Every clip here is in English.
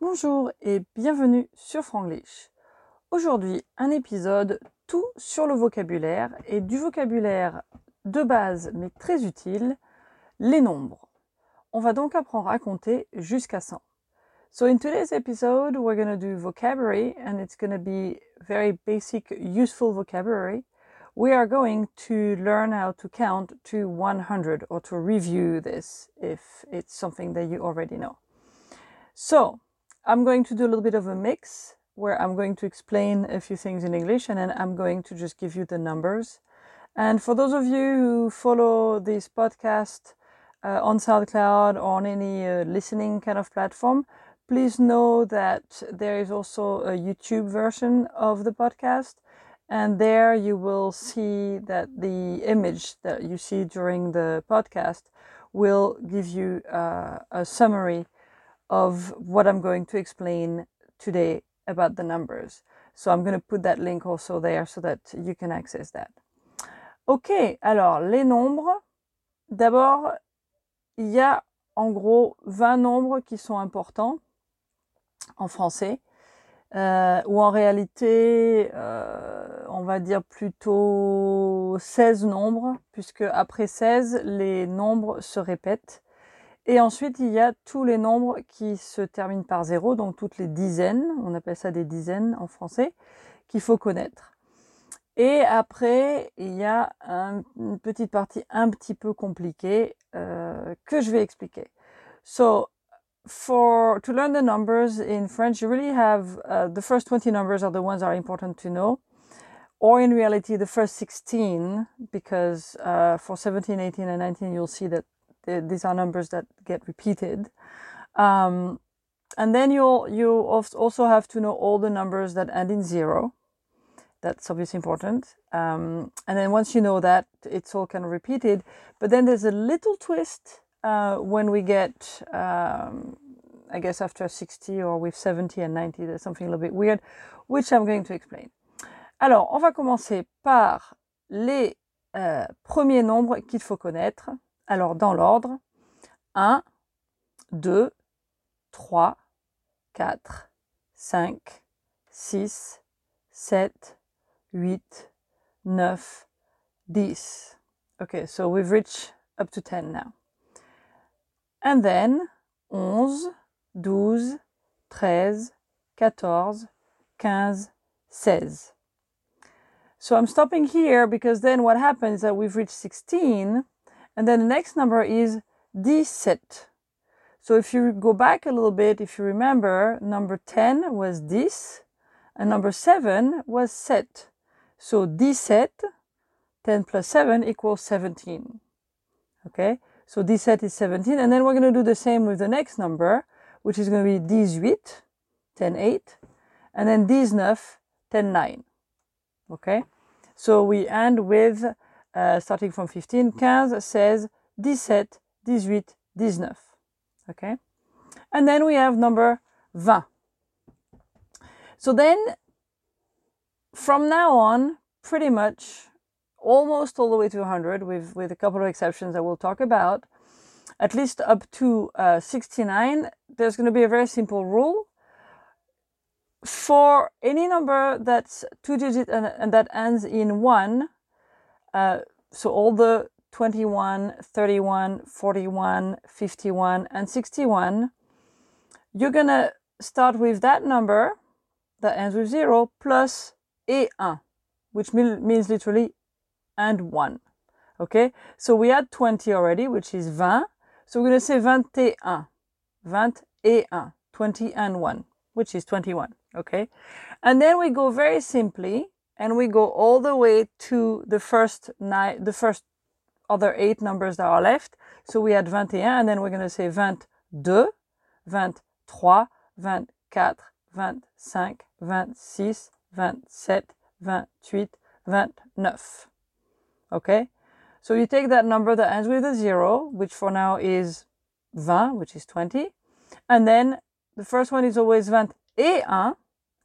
Bonjour et bienvenue sur Franglish. Aujourd'hui, un épisode tout sur le vocabulaire et du vocabulaire de base mais très utile, les nombres. On va donc apprendre à compter jusqu'à 100. So in today's episode, we're going to do vocabulary and it's going to be very basic, useful vocabulary. We are going to learn how to count to 100 or to review this if it's something that you already know. So I'm going to do a little bit of a mix where I'm going to explain a few things in English and then I'm going to just give you the numbers. And for those of you who follow this podcast uh, on SoundCloud or on any uh, listening kind of platform, please know that there is also a YouTube version of the podcast. And there you will see that the image that you see during the podcast will give you uh, a summary of what I'm going to explain today about the numbers. So I'm going to put that link also there so that you can access that. Ok, alors les nombres. D'abord, il y a en gros 20 nombres qui sont importants en français. Euh, ou en réalité, euh, on va dire plutôt 16 nombres, puisque après 16, les nombres se répètent. Et ensuite, il y a tous les nombres qui se terminent par zéro, donc toutes les dizaines, on appelle ça des dizaines en français, qu'il faut connaître. Et après, il y a une petite partie un petit peu compliquée euh, que je vais expliquer. So, for to learn the numbers in French, you really have uh, the first 20 numbers are the ones that are important to know, or in reality, the first 16, because uh, for 17, 18, and 19, you'll see that these are numbers that get repeated. Um, and then you'll you also have to know all the numbers that end in zero. That's obviously important. Um, and then once you know that, it's all kind of repeated. But then there's a little twist uh, when we get, um, I guess, after 60 or with 70 and 90, there's something a little bit weird, which I'm going to explain. Alors, on va commencer par les euh, premiers nombres qu'il faut connaître. Alors, dans l'ordre, 1, 2, 3, 4, 5, 6, 7, 8, 9, 10. Okay, so we've reached up to 10 now. And then 11, 12, 13, 14, 15, 16. So I'm stopping here because then what happens is that we've reached 16 and then the next number is 17. So if you go back a little bit, if you remember, number 10 was 10 and number 7 was set. So 17, 10 plus 7 equals 17. Okay, so 17 is 17 and then we're going to do the same with the next number, which is going to be 18, 10, 8, and then 19, 10, 9. Okay, so we end with uh, starting from 15, 15 says 17, 18, 19. Okay? And then we have number 20. So then, from now on, pretty much almost all the way to 100, with, with a couple of exceptions that we'll talk about, at least up to uh, 69, there's going to be a very simple rule. For any number that's two digit and, and that ends in 1, uh, so all the 21, 31, 41, 51, and 61, you're going to start with that number that ends with 0 plus et 1, which means literally and 1. Okay, so we had 20 already, which is 20. So we're going to say 21, 21, 20 and 1, which is 21. Okay, and then we go very simply and we go all the way to the first nine, the first other eight numbers that are left. So we had 21 and then we're going to say 22, 23, 24, 25, 26, 27, 28, 29. Okay? So you take that number that ends with a zero, which for now is 20, which is 20. And then the first one is always 21,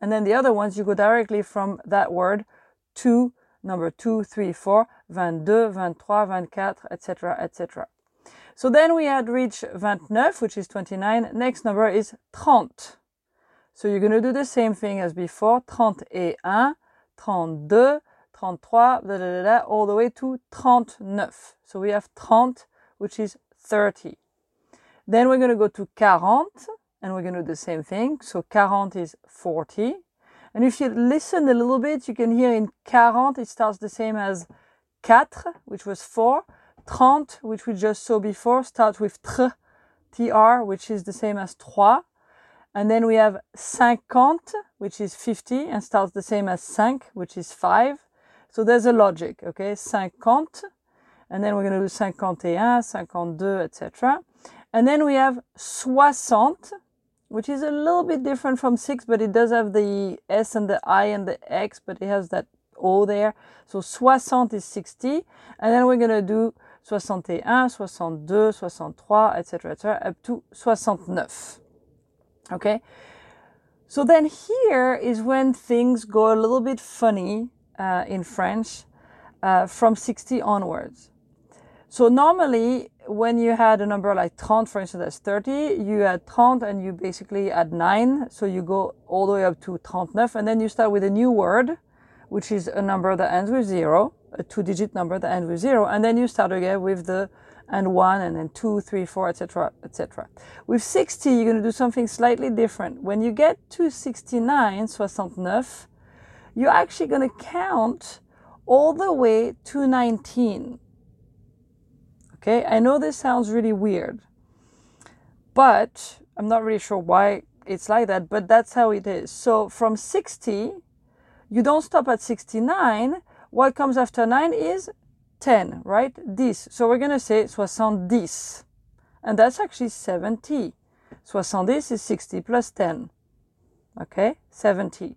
and then the other ones, you go directly from that word to number 2, 3, 4, 22, 23, 24, etc., etc. So then we had reached 29, which is 29. Next number is 30. So you're going to do the same thing as before, 31, 32, 33, da, da, da, da, all the way to 39. So we have 30, which is 30. Then we're going to go to 40, and we're going to do the same thing. So 40 is 40. And if you listen a little bit, you can hear in 40, it starts the same as 4, which was 4. 30, which we just saw before, starts with tr, tr, which is the same as 3. And then we have 50, which is 50, and starts the same as 5, which is 5. So there's a logic, okay? 50, and then we're going to do 51, 52, etc. And then we have 60, which is a little bit different from 6, but it does have the S and the I and the X, but it has that O there. So 60 is 60. And then we're going to do 61, 62, 63, etc., etc., up to 69. Okay? So then here is when things go a little bit funny uh, in French uh, from 60 onwards. So normally when you had a number like 30, for instance, that's 30, you add 30 and you basically add 9. So you go all the way up to 39 and then you start with a new word, which is a number that ends with 0, a two digit number that ends with 0. And then you start again with the and 1 and then 2, 3, 4, etc., etc. With 60, you're going to do something slightly different. When you get to 69, 69, you're actually going to count all the way to 19. Okay, I know this sounds really weird, but I'm not really sure why it's like that, but that's how it is. So from 60, you don't stop at 69. What comes after 9 is 10, right? This. So we're going to say 70. And that's actually 70. 70 is 60 plus 10. Okay, 70.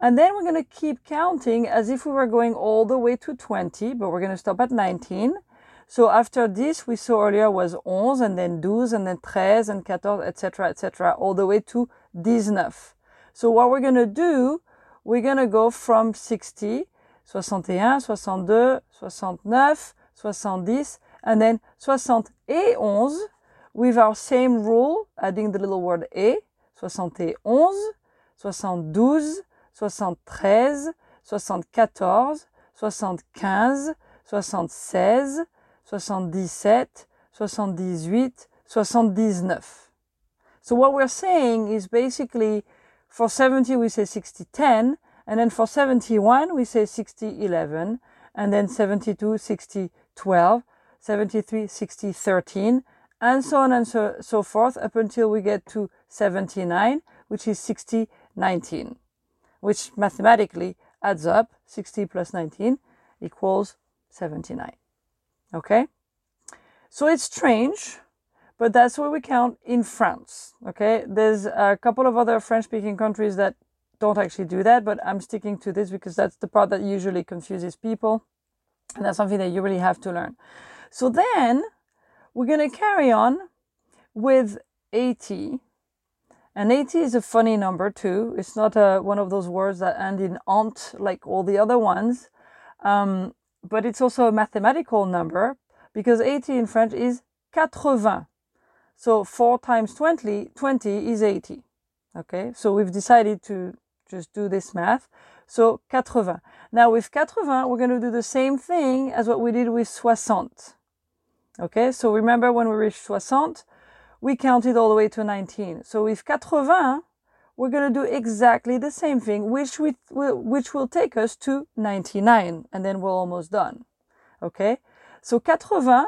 And then we're going to keep counting as if we were going all the way to 20, but we're going to stop at 19. So after this, we saw earlier was 11 and then 12 and then 13 and 14, etc., etc., all the way to 19. So what we're going to do, we're going to go from 60, 61, 62, 69, 70, and then 71 with our same rule, adding the little word et, 71, 72, 73, 74, 75, 76, 77, 78, 79. So what we're saying is basically for 70 we say 60 10 and then for 71 we say 60 11 and then 72 60 12 73 60 13 and so on and so, so forth up until we get to 79 which is 60 19 which mathematically adds up 60 plus 19 equals 79 Okay? So it's strange, but that's where we count in France. Okay? There's a couple of other French speaking countries that don't actually do that, but I'm sticking to this because that's the part that usually confuses people. And that's something that you really have to learn. So then we're going to carry on with 80. And 80 is a funny number too. It's not a, one of those words that end in ant like all the other ones. Um, but it's also a mathematical number because 80 in French is 80. So 4 times 20, 20 is 80. Okay, so we've decided to just do this math. So 80. Now with 80, we're going to do the same thing as what we did with 60. Okay, so remember when we reached 60, we counted all the way to 19. So with 80, we're going to do exactly the same thing, which, we, which will take us to 99, and then we're almost done. Okay? So 80,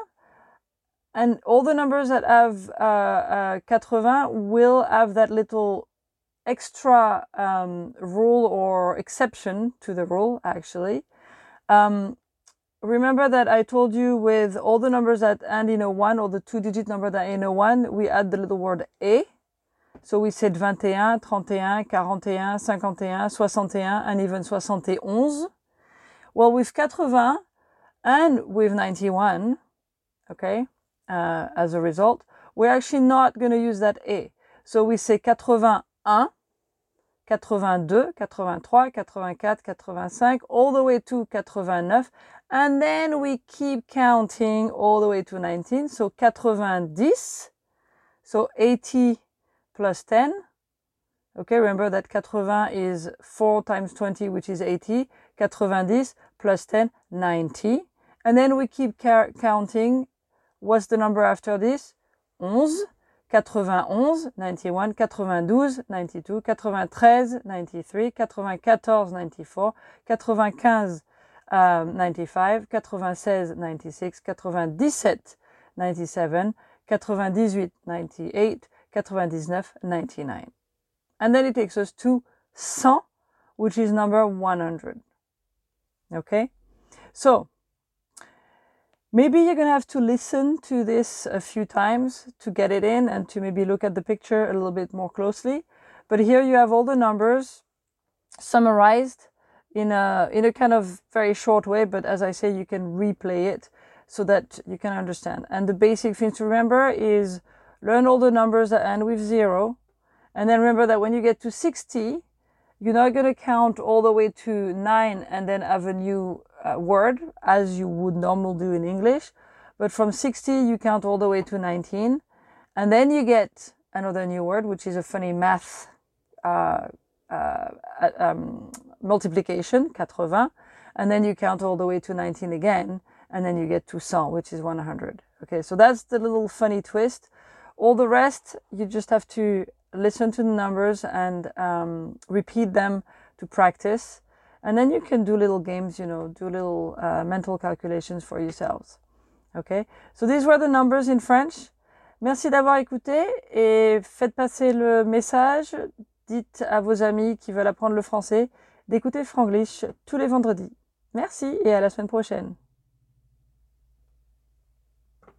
and all the numbers that have uh, uh, 80 will have that little extra um, rule or exception to the rule, actually. Um, remember that I told you with all the numbers that end in a 1 or the two digit number that end in a 1, we add the little word A so we said 21, 31, 41, 51, 61, and even 71. Well, with 80 and with 91, okay, uh, as a result, we're actually not going to use that A. So we say 81, 82, 83, 84, 85, all the way to 89. And then we keep counting all the way to 19. So 90, so 80 plus 10. Okay, remember that 80 is 4 times 20, which is 80. 90 plus 10, 90. And then we keep counting. What's the number after this? 11. 91, 91, 92, 92, 93, 93, 94, 94, 95, um, 95, 96, 96, 97, 97, 98, 98, 99, 99. And then it takes us to 100, which is number 100. Okay? So, maybe you're going to have to listen to this a few times to get it in and to maybe look at the picture a little bit more closely. But here you have all the numbers summarized in a, in a kind of very short way. But as I say, you can replay it so that you can understand. And the basic thing to remember is learn all the numbers that end with zero. And then remember that when you get to 60, you're not going to count all the way to nine and then have a new uh, word as you would normally do in English. But from 60, you count all the way to 19. And then you get another new word, which is a funny math uh, uh, um, multiplication, 80. And then you count all the way to 19 again. And then you get to 100, which is 100. Okay, so that's the little funny twist. All the rest, you just have to listen to the numbers and um, repeat them to practice. And then you can do little games, you know, do little uh, mental calculations for yourselves. Okay? So these were the numbers in French. Merci d'avoir écouté et faites passer le message. Dites à vos amis qui veulent apprendre le français d'écouter Franglish tous les vendredis. Merci et à la semaine prochaine.